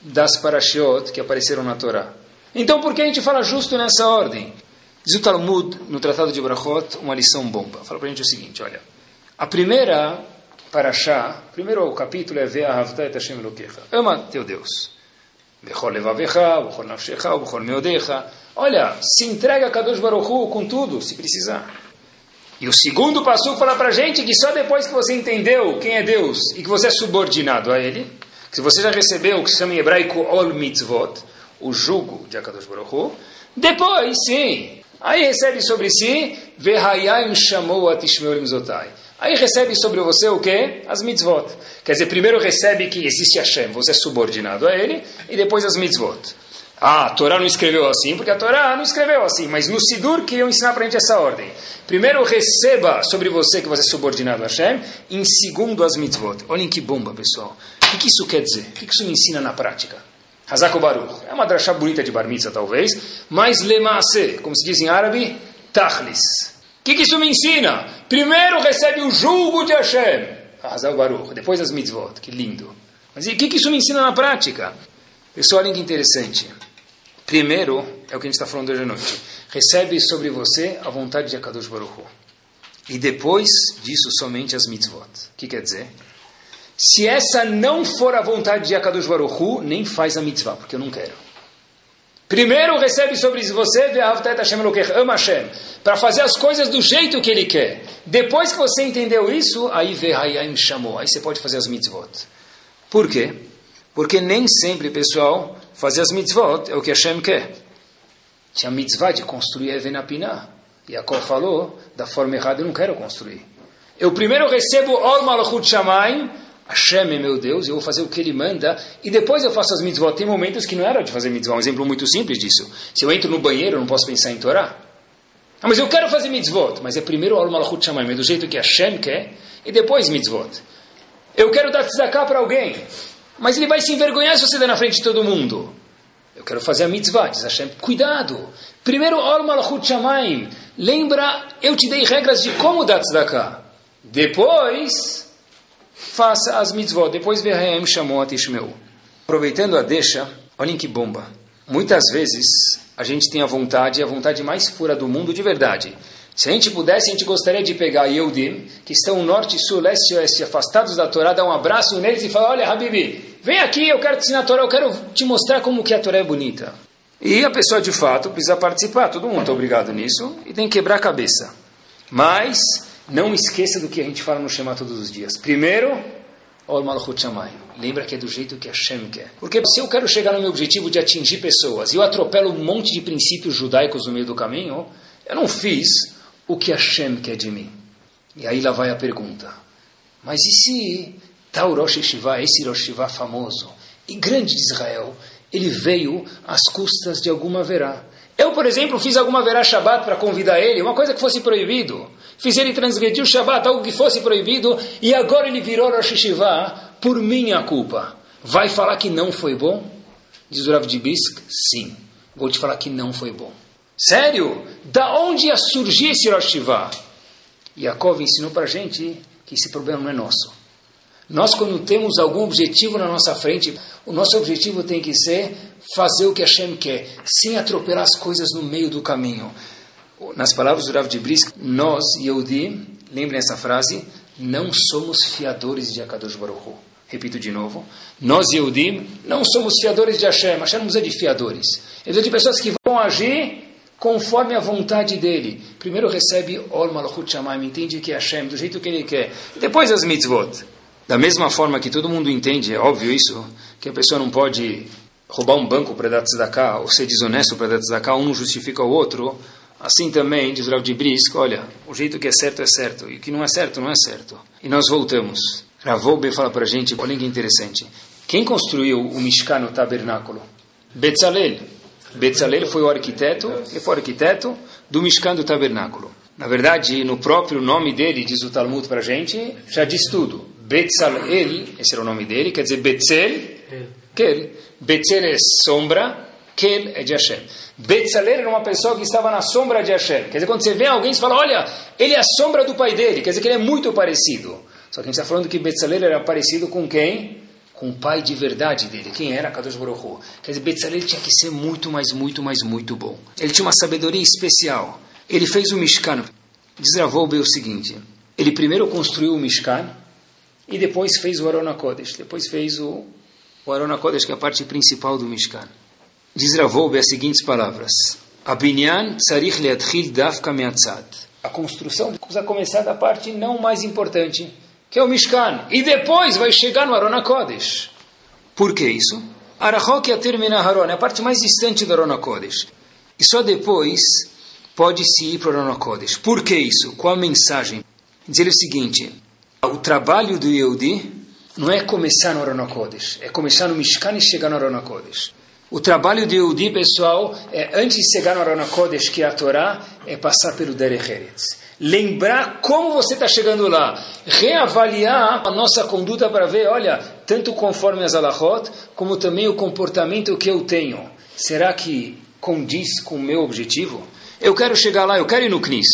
das Parashot que apareceram na Torá. Então por que a gente fala justo nessa ordem? Diz o Talmud, no Tratado de Brachot, uma lição bomba. Fala para a gente o seguinte, olha. A primeira Parashá, primeiro o capítulo é Ve'ahavta et Hashem Elokecha. Ama teu Deus. Bechol levavecha, bechol nafshecha, bechol meodecha. Olha, se entrega a Kadosh Baruch Hu com tudo, se precisar. E o segundo passo fala para gente que só depois que você entendeu quem é Deus e que você é subordinado a Ele, que se você já recebeu o que se chama em hebraico Ol Mitzvot, o jugo de Akadosh Baruch Hu, depois, sim, Aí recebe sobre si, Vehayayim chamou atishmeu limzotai. Aí recebe sobre você o que? As mitzvot. Quer dizer, primeiro recebe que existe Hashem, você é subordinado a ele, e depois as mitzvot. Ah, a Torá não escreveu assim, porque a Torá não escreveu assim, mas no Sidur que eu ensinar para a gente essa ordem. Primeiro receba sobre você que você é subordinado a Hashem, em segundo as mitzvot. Olhem que bomba, pessoal. O que isso quer dizer? O que isso me ensina na prática? Hazako Baruch. É uma drachá bonita de bar mitzvah, talvez, mas lemaase, como se diz em árabe, tachlis. O que, isso me ensina? Primeiro recebe o julgo de Hashem, Hazako Baruch, depois as mitzvot, que lindo. Mas o que, isso me ensina na prática? Pessoal, olha que interessante. Primeiro, é o que a gente está falando hoje à noite. Recebe sobre você a vontade de Akadosh Baruch Hu. E depois disso, somente as mitzvot. O que quer dizer? Se essa não for a vontade de Akadosh Baruch Hu, nem faz a mitzvah, porque eu não quero. Primeiro recebe sobre você, Hashem, para fazer as coisas do jeito que ele quer. Depois que você entendeu isso, aí Vehayaim chamou, aí você pode fazer as mitzvot. Por quê? Porque nem sempre, pessoal, fazer as mitzvot é o que Hashem quer. Tinha mitzvah de construir Evenapinah. Yaakov falou, da forma errada eu não quero construir. Eu primeiro recebo Ol Malachut Shamayim, Hashem é meu Deus, eu vou fazer o que Ele manda, e depois eu faço as mitzvot. Tem momentos que não era de fazer mitzvot, um exemplo muito simples disso. Se eu entro no banheiro, eu não posso pensar em Torá. Ah, mas eu quero fazer mitzvot, mas é primeiro o Malachut Shamayim, é do jeito que Hashem quer, e depois mitzvot. Eu quero dar tzedakah para alguém, mas ele vai se envergonhar se você der na frente de todo mundo. Eu quero fazer a mitzvah, diz Hashem, cuidado. Primeiro, Or Malachut Shamayim, lembra, eu te dei regras de como dar tzedakah. Depois faça as mitzvot. Depois Verhaem chamou a Tishmeu. Aproveitando a deixa, olhem que bomba. Muitas vezes a gente tem a vontade, a vontade mais pura do mundo de verdade. Se a gente pudesse, a gente gostaria de pegar Yehudim, que estão norte, sul, leste e oeste, afastados da Torá, dar um abraço neles e falar, olha, Habibi, vem aqui, eu quero te ensinar a Torá, eu quero te mostrar como que a Torá é bonita. E a pessoa, de fato, precisa participar, todo mundo está obrigado nisso, e tem que quebrar a cabeça. Mas, não esqueça do que a gente fala no Shema todos os dias. Primeiro, Ol Malchut Shamayim. Lembra que é do jeito que Hashem quer. Porque se eu quero chegar no meu objetivo de atingir pessoas e eu atropelo um monte de princípios judaicos no meio do caminho, eu não fiz o que Hashem quer de mim. E aí lá vai a pergunta. Mas e se tal Rosh Yeshiva, esse Rosh Yeshiva famoso e grande de Israel, ele veio às custas de alguma verá? Eu, por exemplo, fiz alguma verá Shabbat para convidar ele, uma coisa que fosse proibido fiz ele transgredir o Shabat, algo que fosse proibido, e agora ele virou Rosh Hashivá por minha culpa. Vai falar que não foi bom? Diz o Rav de Bisk, sim. Vou te falar que não foi bom. Sério? Da onde ia surgir esse Rosh Hashivá? Yaakov ensinou para a gente que esse problema não é nosso. Nós, quando temos algum objetivo na nossa frente, o nosso objetivo tem que ser fazer o que Hashem quer, sem atropelar as coisas no meio do caminho. Nas palavras do Rav de Brisk, nós, Yehudi, lembrem essa frase, não somos fiadores de Akadosh Baruch Hu. Repito de novo, nós, Yehudim, não somos fiadores de Hashem. Hashem não precisa de fiadores. Ele precisa de pessoas que vão agir conforme a vontade dele. Primeiro recebe Ol Malachut Shamayim, entende que é Hashem, do jeito que ele quer. Depois as mitzvot. Da mesma forma que todo mundo entende, é óbvio isso, que a pessoa não pode roubar um banco para dar tzedakah, ou ser desonesto para dar tzedakah, um não justifica o outro. Assim também, diz Rav de Brisk, olha, o jeito que é certo é certo, e o que não é certo não é certo. E nós voltamos. Ravoube fala para a gente, olha que interessante. Quem construiu o Mishkan, o tabernáculo? Betzalel. Betzalel foi o arquiteto, ele foi o arquiteto do Mishkan do tabernáculo. Na verdade, no próprio nome dele, diz o Talmud para a gente, já diz tudo. Betzalel, esse era o nome dele, quer dizer Betzel, Kel. Betzel é sombra, Kel é de Hashem. Betzalel era uma pessoa que estava na sombra de Hashem. Quer dizer, quando você vê alguém, você fala, olha, ele é a sombra do pai dele. Quer dizer que ele é muito parecido. Só que a gente está falando que Betzalel era parecido com quem? Com o pai de verdade dele. Quem era? Kadosh Baruch. Quer dizer, Betzalel tinha que ser muito, mais, muito, mais, muito bom. Ele tinha uma sabedoria especial. Ele fez o Mishkan. Diz Ravolbe o seguinte, ele primeiro construiu o Mishkan e depois fez o Arona Kodesh. Depois fez o, o Arona Kodesh, que é a parte principal do Mishkan. Diz Ravolbe as seguintes palavras. Abinyan tzarich leatchil dafka meatzad. A construção precisa começar da parte não mais importante, que é o Mishkan. E depois vai chegar no Arona Kodesh. Por que isso? Arachok termina Haron, é a parte mais distante do Arona Kodesh. E só depois pode-se ir para o Arona Kodesh. Por que isso? Qual a mensagem? Diz ele o seguinte, o trabalho do Yehudi não é começar no Arona Kodesh, é começar no Mishkan e chegar no Arona Kodesh. O trabalho de Yehudi, pessoal, é antes de chegar no Arona Kodesh, que é a Torá, é passar pelo Derech Eretz. Lembrar como você está chegando lá. Reavaliar a nossa conduta para ver, olha, tanto conforme as alahot, como também o comportamento que eu tenho. Será que condiz com o meu objetivo? Eu quero chegar lá, eu quero ir no CNIS.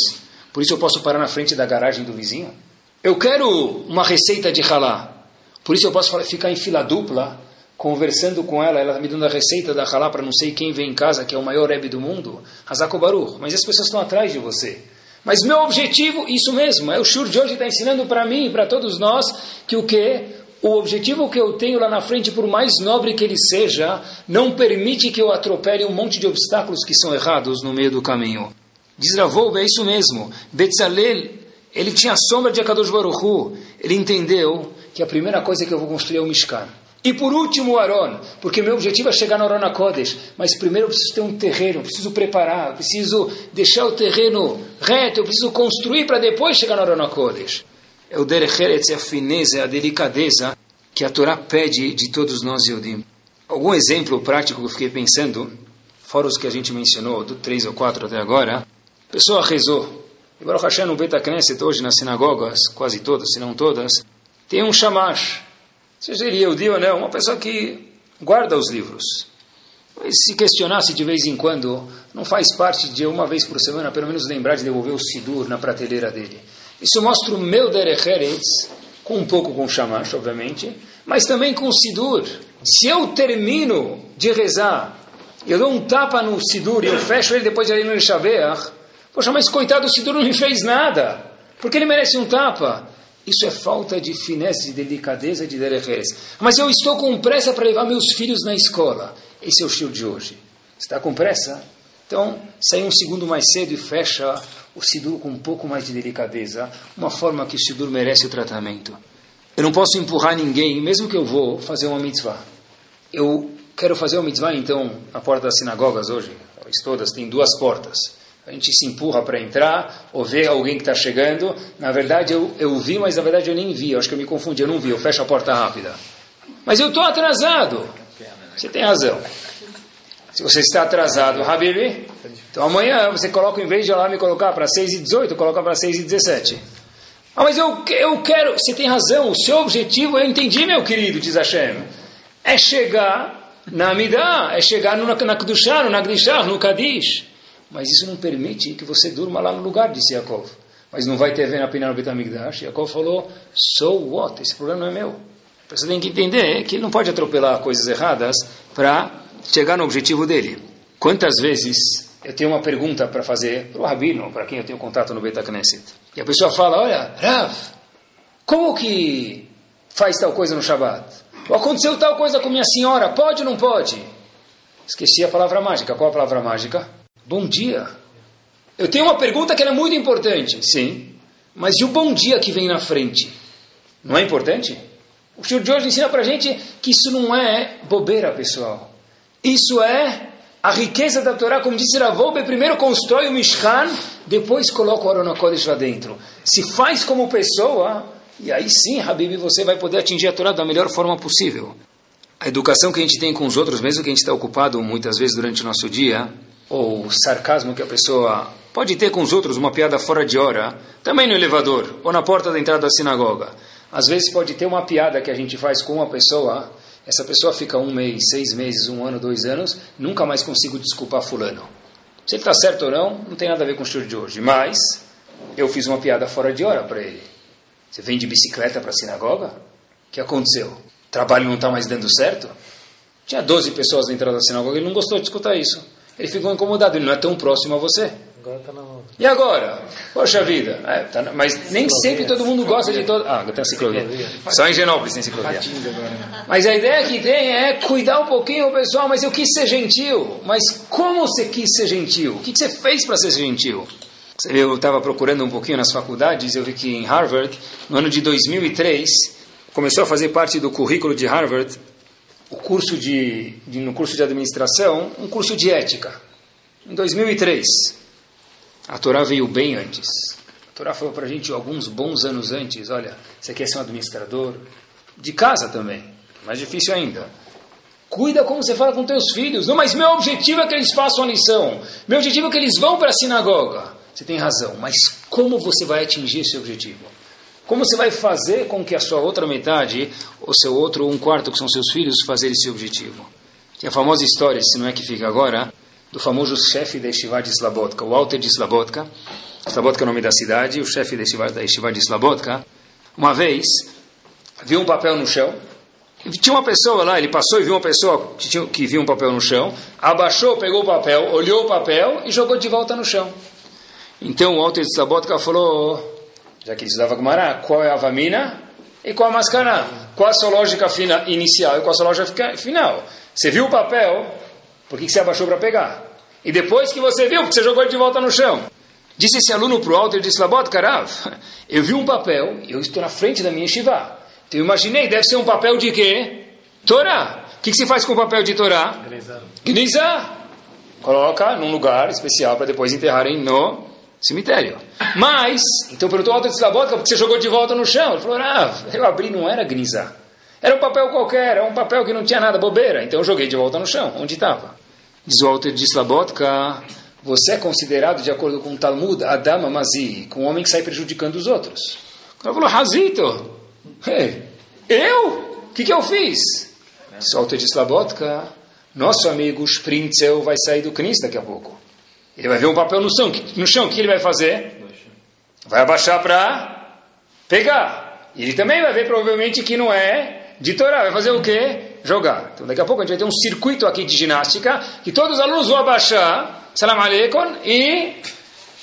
Por isso eu posso parar na frente da garagem do vizinho? Eu quero uma receita de halá. Por isso eu posso ficar em fila dupla, conversando com ela, ela me dando a receita da halá para não sei quem vem em casa, que é o maior Rebbe do mundo. Hazako Baruch. Mas as pessoas estão atrás de você. Mas meu objetivo, isso mesmo, é o Shur de hoje está ensinando para mim e para todos nós que o que? O objetivo que eu tenho lá na frente, por mais nobre que ele seja, não permite que eu atropele um monte de obstáculos que são errados no meio do caminho. Diz Ravolba, é isso mesmo. Betzalel, ele tinha a sombra de Akadosh Baruch Hu. Ele entendeu que a primeira coisa que eu vou construir é o Mishkan. E por último o Aron, porque meu objetivo é chegar no Arona Kodesh, mas primeiro eu preciso ter um terreno, eu preciso preparar, eu preciso deixar o terreno reto, eu preciso construir para depois chegar no Arona Kodesh. É o Derecheretz, é a fineza, é a delicadeza que a Torá pede de todos nós, Yodim. Algum exemplo prático que eu fiquei pensando, fora os que a gente mencionou, do 3 ou 4 até agora, a pessoa rezou. E Baruch Hashem no Beta Knesset, hoje nas sinagogas, quase todas, se não todas, tem um shamash, seja ele Yehudi ou não, uma pessoa que guarda os livros. Mas se questionasse de vez em quando, não faz parte de uma vez por semana, pelo menos lembrar de devolver o Sidur na prateleira dele. Isso mostra o meu Derech Eretz, com um pouco com Shamash, obviamente, mas também com o Sidur. Se eu termino de rezar, eu dou um tapa no Sidur e eu fecho ele depois de ir no Shabeach, poxa, mas coitado, o Sidur não me fez nada, porque ele merece um tapa. Isso é falta de finesse, de delicadeza, de dereferes. Mas eu estou com pressa para levar meus filhos na escola. Esse é o estilo de hoje. Está com pressa? Então, sai um segundo mais cedo e fecha o Sidur com um pouco mais de delicadeza. Uma forma que o Sidur merece o tratamento. Eu não posso empurrar ninguém, mesmo que eu vou fazer uma mitzvah. Eu quero fazer uma mitzvah, então, na porta das sinagogas hoje, todas, tem duas portas. A gente se empurra para entrar, ou vê alguém que está chegando. Na verdade, eu, eu vi, mas na verdade eu nem vi. Eu acho que eu me confundi, eu não vi. Eu fecho a porta rápida. Mas eu estou atrasado. Você tem razão. Se você está atrasado, Habibi, então amanhã você coloca, em vez de lá me colocar para 6 e 18, coloca para 6 e 17. Ah, mas eu, eu quero, você tem razão, o seu objetivo, eu entendi, meu querido, diz Hashem, é chegar na Amidah, é chegar no, na Kedushah, no Nagdishah, no Kadish. Mas isso não permite que você durma lá no lugar, disse Yaakov. Mas não vai ter na pena no Betamigdash. Yaakov falou, so what? Esse problema não é meu. Você tem que entender que ele não pode atropelar coisas erradas para chegar no objetivo dele. Quantas vezes eu tenho uma pergunta para fazer para o Rabino, para quem eu tenho contato no Beta Knesset, e a pessoa fala, olha, Rav, como que faz tal coisa no Shabat? Ou aconteceu tal coisa com minha senhora, pode ou não pode? Esqueci a palavra mágica. Qual a palavra mágica? Bom dia. Eu tenho uma pergunta que é muito importante. Sim. Mas e o bom dia que vem na frente? Não é importante? O Shur de hoje ensina para gente que isso não é bobeira, pessoal. Isso é a riqueza da Torá, como disse Ravobe, primeiro constrói o Mishkan, depois coloca o Kodesh lá dentro. Se faz como pessoa, e aí sim, Habib, você vai poder atingir a Torá da melhor forma possível. A educação que a gente tem com os outros, mesmo que a gente está ocupado muitas vezes durante o nosso dia, ou sarcasmo que a pessoa pode ter com os outros, uma piada fora de hora, também no elevador, ou na porta da entrada da sinagoga. Às vezes pode ter uma piada que a gente faz com uma pessoa, essa pessoa fica um mês, seis meses, um ano, dois anos, nunca mais consigo desculpar fulano. Se ele está certo ou não, não tem nada a ver com o estudo de hoje. Mas eu fiz uma piada fora de hora para ele. Você vem de bicicleta para a sinagoga? O que aconteceu? O trabalho não está mais dando certo? Tinha 12 pessoas na entrada da sinagoga, ele não gostou de escutar isso. Ele ficou incomodado, ele não é tão próximo a você. Agora tá na mão. E agora? Poxa vida. É, tá na- mas nem sempre todo mundo gosta de todo. Ah, tem enciclovia. Só em Genópolis tem enciclovia. Mas a ideia que tem é cuidar um pouquinho o pessoal. Mas eu quis ser gentil. Mas como você quis ser gentil? O que você fez para ser gentil? Eu estava procurando um pouquinho nas faculdades. Eu vi que em Harvard, no ano de 2003, começou a fazer parte do currículo de Harvard o curso de, de no curso de administração, um curso de ética. Em 2003. A Torá veio bem antes. A Torá falou para a gente alguns bons anos antes: olha, você quer ser um administrador? De casa também, mais difícil ainda. Cuida como você fala com teus filhos. Não, mas meu objetivo é que eles façam a lição. Meu objetivo é que eles vão para a sinagoga. Você tem razão, mas como você vai atingir esse objetivo? Como você vai fazer com que a sua outra metade, ou seu outro um quarto, que são seus filhos, fazer esse objetivo? Tem a famosa história, se não é que fica agora, do famoso chefe da Yeshiva de Slabotka, Walter de Slabotka. Slabotka é o nome da cidade, o chefe da Yeshiva de Slabotka. Uma vez, viu um papel no chão, tinha uma pessoa lá, ele passou e viu uma pessoa que, tinha, que viu um papel no chão, abaixou, pegou o papel, olhou o papel e jogou de volta no chão. Então o Walter de Slabotka falou, já que ele estudava Gumará, qual é a vamina e qual a mascana? Qual a sua lógica fina, inicial e qual a sua lógica final? Você viu o papel, por que, que você abaixou para pegar? E depois que você viu, porque você jogou ele de volta no chão? Disse esse aluno para o Walter de Slabotka, Rav, eu vi um papel, eu estou na frente da minha Shiva. Então eu imaginei, deve ser um papel de quê? Torá. O que, que se faz com o papel de Torá? Gnizá. Coloca num lugar especial para depois enterrarem no cemitério. Mas, então perguntou ao Alto de Slabotka, porque você jogou de volta no chão? Ele falou, ah, eu abri, não era Gnizá. Era um papel qualquer, era um papel que não tinha nada, bobeira. Então eu joguei de volta no chão, onde estava. Diz o Alter de Slabotka, você é considerado, de acordo com o Talmud, Adam Amazi, com um homem que sai prejudicando os outros. O cara falou, Razito, Hey, eu? O que, que eu fiz? Solta de Slabotka. Nosso amigo Sprintzel vai sair do Knis daqui a pouco. Ele vai ver um papel no chão. No chão, o que ele vai fazer? Vai abaixar para pegar. E ele também vai ver provavelmente que não é de Torá. Vai fazer o quê? Jogar. Então daqui a pouco a gente vai ter um circuito aqui de ginástica que todos os alunos vão abaixar. Salam aleikum. E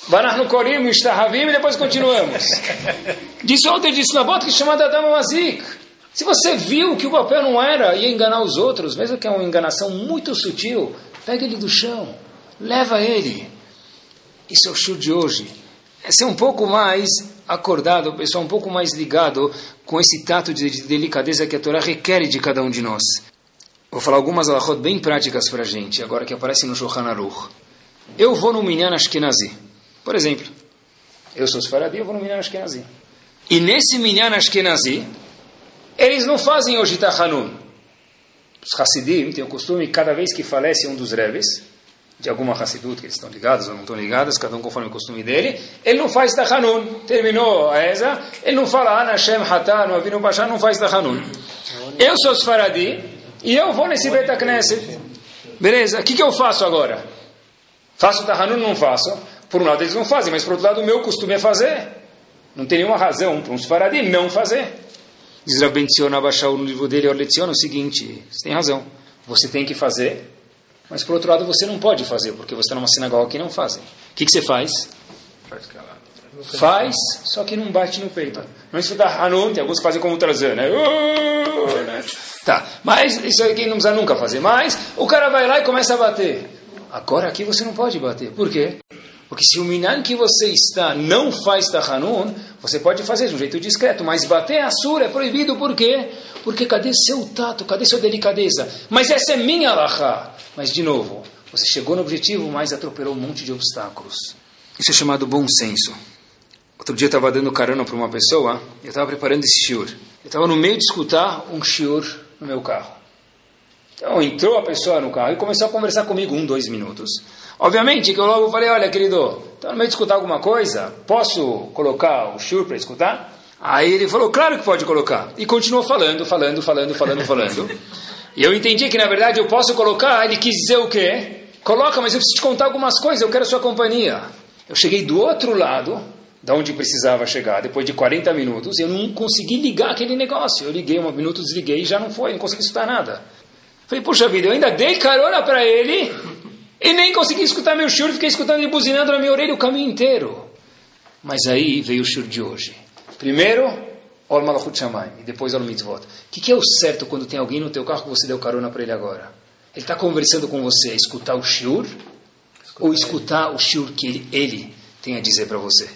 Banahnu Korim, Ishtahavim, e depois continuamos. Disse ontem de Slabot, que é chamada Dama Mazik. Se você viu que o papel não era, ia enganar os outros, mesmo que é uma enganação muito sutil, pega ele do chão, leva ele. Isso é o show de hoje. É ser um pouco mais acordado, pessoal um pouco mais ligado com esse tato de delicadeza que a Torá requer de cada um de nós. Vou falar algumas alahot bem práticas para a gente, agora que aparecem no Shulchan Aruch. Eu vou no Minyan Ashkenazi. Por exemplo, eu sou Sfaradi, eu vou no Minyan Ashkenazi. E nesse Minyan Ashkenazi, eles não fazem hoje Tachanun. Os Hassidim têm o costume, cada vez que falece um dos Rebes, de alguma Hassidut, que eles estão ligados ou não estão ligados, cada um conforme o costume dele, ele não faz Tachanun. Terminou a Eza, ele não fala Ana Hashem Hatá, no Avinu Bashar, não faz Tachanun. Eu sou Sfaradi, e eu vou nesse Beta Knesset. Beleza, o que, que eu faço agora? Faço Tachanun ou não faço? Por um lado eles não fazem, mas por outro lado o meu costume é fazer. Não tem nenhuma razão para um Sfaradi não fazer. Diz Rabben Tzion Abashau no livro dele, leciona o seguinte, você tem razão, você tem que fazer, mas por outro lado você não pode fazer, porque você está numa sinagoga que não fazem. O que, que você faz? Faz, só que não bate no peito. Não escuta Hanun, tem alguns que fazem como o Tarzan, né? Uh, né? Tá, mas isso aqui não precisa nunca fazer. Mas o cara vai lá e começa a bater. Agora aqui você não pode bater. Por quê? Porque se o minan que você está não faz tahanun, você pode fazer de um jeito discreto, mas bater a sura é proibido por quê? Porque cadê seu tato, cadê sua delicadeza? Mas essa é minha alahá. Mas, de novo, você chegou no objetivo, mas atropelou um monte de obstáculos. Isso é chamado bom senso. Outro dia eu estava dando carona para uma pessoa, eu estava preparando esse shiur. Eu estava no meio de escutar um shiur no meu carro. Então entrou a pessoa no carro e começou a conversar comigo um, dois minutos. Obviamente que eu logo falei, olha querido, está no meio de escutar alguma coisa, posso colocar o shiur para escutar? Aí ele falou, claro que pode colocar. E continuou falando, falando, falando, falando, falando. e eu entendi que na verdade eu posso colocar, ele quis dizer o quê? Coloca, mas eu preciso te contar algumas coisas, eu quero sua companhia. Eu cheguei do outro lado, da onde precisava chegar, depois de 40 minutos, eu não consegui ligar aquele negócio. Eu liguei um minuto, desliguei e já não foi, não consegui escutar nada. Falei, puxa vida, eu ainda dei carona para ele e nem consegui escutar meu shur, fiquei escutando ele buzinando na minha orelha o caminho inteiro. Mas aí veio o shur de hoje. Primeiro, Ol Malachut Shamayim, e depois Ol Mitzvot. O que, que é o certo quando tem alguém no teu carro que você deu carona para ele agora? Ele está conversando com você, escutar o shur ou escutar o shur que ele, ele tem a dizer para você?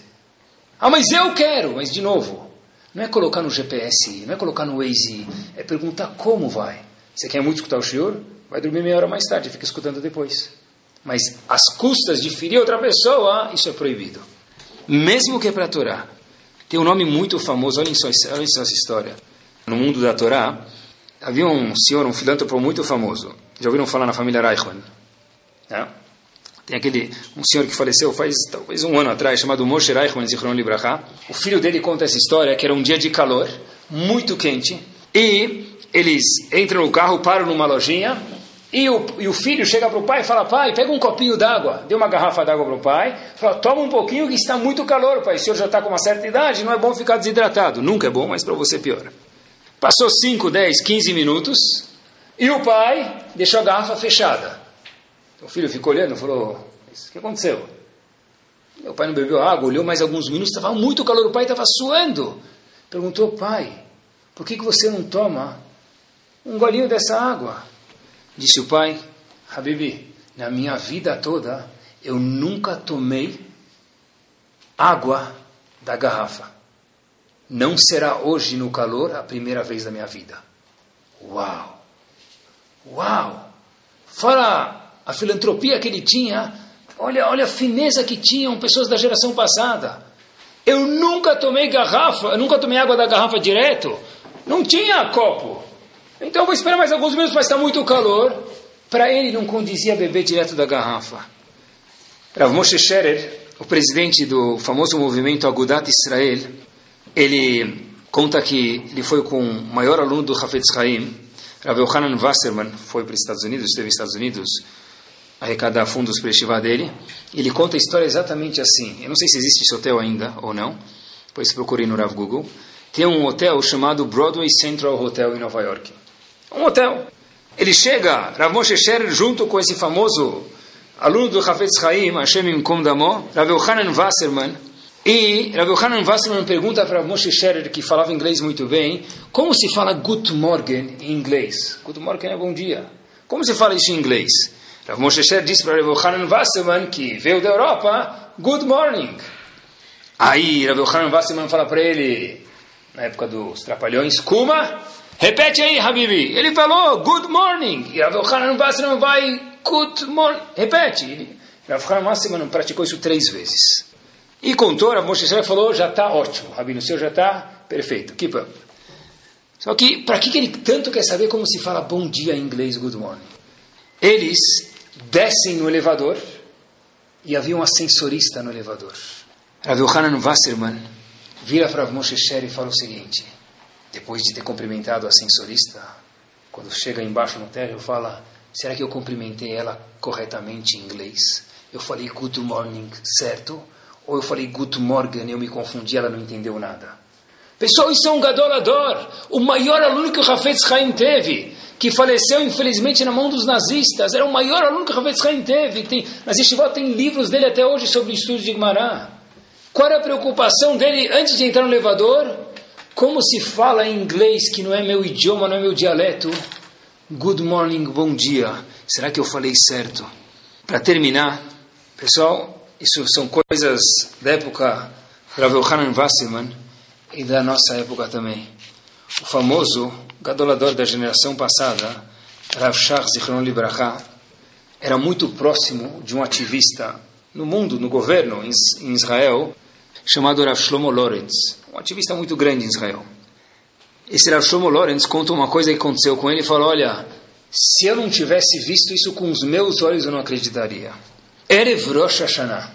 Ah, mas eu quero! Mas, de novo, não é colocar no GPS, não é colocar no Waze, é perguntar como vai. Você quer muito escutar o shiur? Vai dormir meia hora mais tarde, fica escutando depois. Mas as custas de ferir outra pessoa, isso é proibido. Mesmo que é para a Torá. Tem um nome muito famoso, olhem só, olhem só essa história. No mundo da Torá, havia um senhor, um filântropo muito famoso. Já ouviram falar na família Reichmann? É? Tem aquele, um senhor que faleceu faz talvez um ano atrás, chamado Moshe Reichmann Zichron Libraha. O filho dele conta essa história, que era um dia de calor, muito quente, e eles entram no carro, param numa lojinha, e o, e o filho chega para o pai e fala, pai, pega um copinho d'água, deu uma garrafa d'água para o pai, fala, toma um pouquinho que está muito calor, pai, o senhor já está com uma certa idade, não é bom ficar desidratado, nunca é bom, mas para você pior. Passou 5, 10, 15 minutos, e o pai deixou a garrafa fechada. O filho ficou olhando e falou, o que aconteceu? Meu pai não bebeu água, olhou mais alguns minutos, estava muito calor, o pai estava suando. Perguntou, pai, por que, que você não toma um golinho dessa água. Disse o pai, Habibi, na minha vida toda eu nunca tomei água da garrafa. Não será hoje no calor a primeira vez da minha vida. Uau! Uau! Fala a filantropia que ele tinha, olha, olha a fineza que tinham pessoas da geração passada. Eu nunca tomei garrafa, eu nunca tomei água da garrafa direto. Não tinha copo. Então vou esperar mais alguns minutos, mas está muito calor. Para ele não condizia beber direto da garrafa. Rav Moshe Scherer, o presidente do famoso movimento Agudat Israel, ele conta que ele foi com o maior aluno do Hafetz Chaim, Rav Yohanan Wasserman, foi para os Estados Unidos, esteve nos Estados Unidos, arrecadar fundos para estivar dele. Ele conta a história exatamente assim. Eu não sei se existe esse hotel ainda ou não, depois procurei no Rav Google. Tem um hotel chamado Broadway Central Hotel em Nova York. Um hotel. Ele chega, Rav Moshe Scherer, junto com esse famoso aluno do Hafetz Chaim, Hashem Imkom Damo, Rav Yohanan Wasserman, e Rav Yohanan Wasserman pergunta para Moshe Scherer, que falava inglês muito bem, como se fala Good Morgen em inglês? Good Morgen é bom dia. Como se fala isso em inglês? Rav Moshe Scherer disse para Rav Yohanan Wasserman, que veio da Europa, Good Morning. Aí Rav Yohanan Wasserman fala para ele, na época dos Trapalhões, Kuma, Repete aí, Habibi. Ele falou, good morning. E Rav Yohanan Wasserman vai, good morning. Repete. Rav Yohanan Wasserman praticou isso três vezes. E contou, Rav Moshe falou, já está ótimo. Rabino, seu já está perfeito. Keep up. Só que, para que, ele tanto quer saber como se fala bom dia em inglês, good morning? Eles descem no elevador e havia um ascensorista no elevador. Rav Yohanan Wasserman vira para Rav Moshe e fala o seguinte depois de ter cumprimentado a ascensorista, quando chega embaixo no térreo, fala: será que eu cumprimentei ela corretamente em inglês? Eu falei good morning, certo? Ou eu falei good morning eu me confundi, ela não entendeu nada. Pessoal, isso é um gadolador, o maior aluno que o Hafetz Haim teve, que faleceu infelizmente na mão dos nazistas, era o maior aluno que o Hafetz Haim teve. Tem, nas Yeshivot tem livros dele até hoje sobre o de Gemara. Qual era a preocupação dele antes de entrar no elevador? Como se fala em inglês que não é meu idioma, não é meu dialeto? Good morning, bom dia. Será que eu falei certo? Para terminar, pessoal, isso são coisas da época Rav Yohanan Wasserman e da nossa época também. O famoso gadolador da geração passada, Rav Shach Zichron Libraha, era muito próximo de um ativista no mundo, no governo em Israel, chamado Rav Shlomo Lorenz, um ativista muito grande em Israel. Esse Rav Shlomo Lorenz conta uma coisa que aconteceu com ele e falou, olha, se eu não tivesse visto isso com os meus olhos, eu não acreditaria. Erev Rosh Hashanah,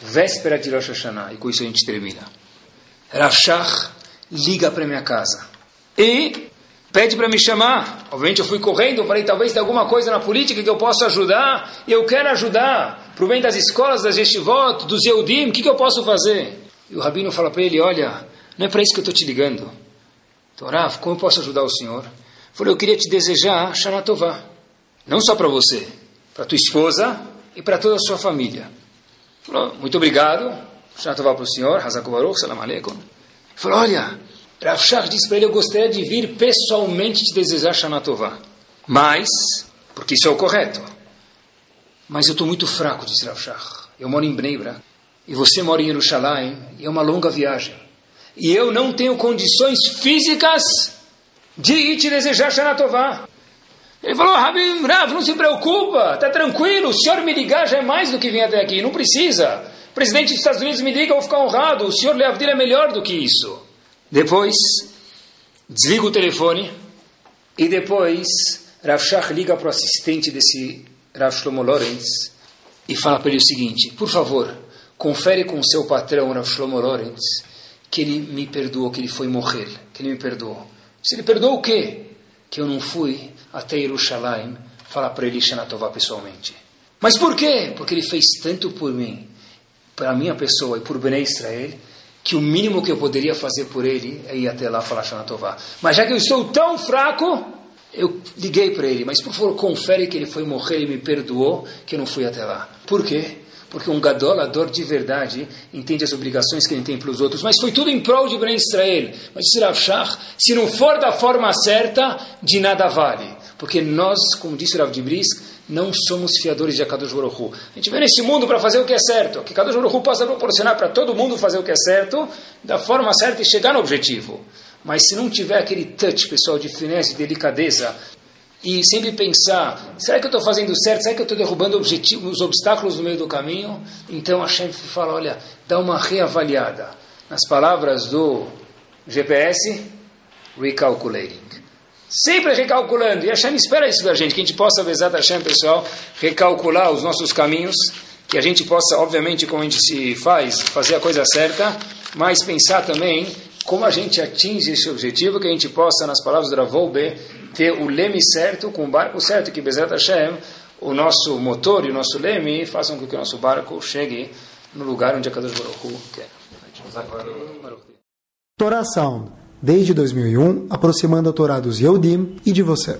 véspera de Rosh Hashanah, e com isso a gente termina. Rav Shach liga para minha casa e pede para me chamar. Obviamente eu fui correndo, falei, talvez tenha alguma coisa na política que eu possa ajudar, eu quero ajudar, para o bem das escolas, das gestivot, dos Yehudim, o que, que eu posso fazer? E o Rabino fala para ele, olha, não é para isso que eu estou te ligando. Então, como eu posso ajudar o senhor? Falei, eu queria te desejar Shana Tová. Não só para você, para tua esposa e para toda a sua família. Falou, muito obrigado. Shana Tová para o senhor. Hazakubaruch, salam aleikum. Falou, olha, Rav Shach disse para ele, eu gostaria de vir pessoalmente te desejar Shana Tová. Mas, porque isso é o correto. Mas eu estou muito fraco, disse Rav Shach. Eu moro em Bneibra e você mora em Jerusalém e é uma longa viagem. E eu não tenho condições físicas de ir te desejar Shana Tová. Ele falou, Rabbi Rav, não se preocupa, está tranquilo, o senhor me ligar já é mais do que vir até aqui, não precisa. O presidente dos Estados Unidos me liga, eu vou ficar honrado, o senhor Leavdil é melhor do que isso. Depois, desliga o telefone e depois Rav Shach liga para o assistente desse Rav Shlomo Lorenz e fala para ele o seguinte, por favor, confere com o seu patrão Rav Shlomo Lorenz que ele me perdoou, que ele foi morrer, que ele me perdoou. Se ele perdoou o quê? Que eu não fui até Jerusalém falar para ele Shanatová pessoalmente. Mas por quê? Porque ele fez tanto por mim, para a minha pessoa e por Bnei Israel, que o mínimo que eu poderia fazer por ele é ir até lá falar Shanatová. Mas já que eu estou tão fraco, eu liguei para ele, mas por favor confere que ele foi morrer e me perdoou, que eu não fui até lá. Por quê? Porque um gadolador de verdade entende as obrigações que ele tem pelos outros. Mas foi tudo em prol de Ben Israel. Mas Shach, se não for da forma certa, de nada vale. Porque nós, como disse Rav Dibris, não somos fiadores de Akadosh Baruch A gente vem nesse mundo para fazer o que é certo. Que Akadosh Baruch possa proporcionar para todo mundo fazer o que é certo, da forma certa e chegar no objetivo. Mas se não tiver aquele touch, pessoal, de finesse, de delicadeza, e sempre pensar, será que eu estou fazendo certo? Será que eu estou derrubando os obstáculos no meio do caminho? Então a Hashem fala, olha, dá uma reavaliada. Nas palavras do GPS, recalculating. Sempre recalculando. E a Hashem espera isso da gente, que a gente possa, vezar a Hashem, pessoal, recalcular os nossos caminhos, que a gente possa, obviamente, como a gente se faz, fazer a coisa certa, mas pensar também como a gente atinge esse objetivo, que a gente possa, nas palavras do Ravolbe, ter o leme certo, com o barco certo, que Bezerra Hashem, o nosso motor e o nosso leme façam com que o nosso barco chegue no lugar onde a Kadosh Baruch quer. Torá Sound, desde 2001, aproximando a Torá dos Yehudim e de você.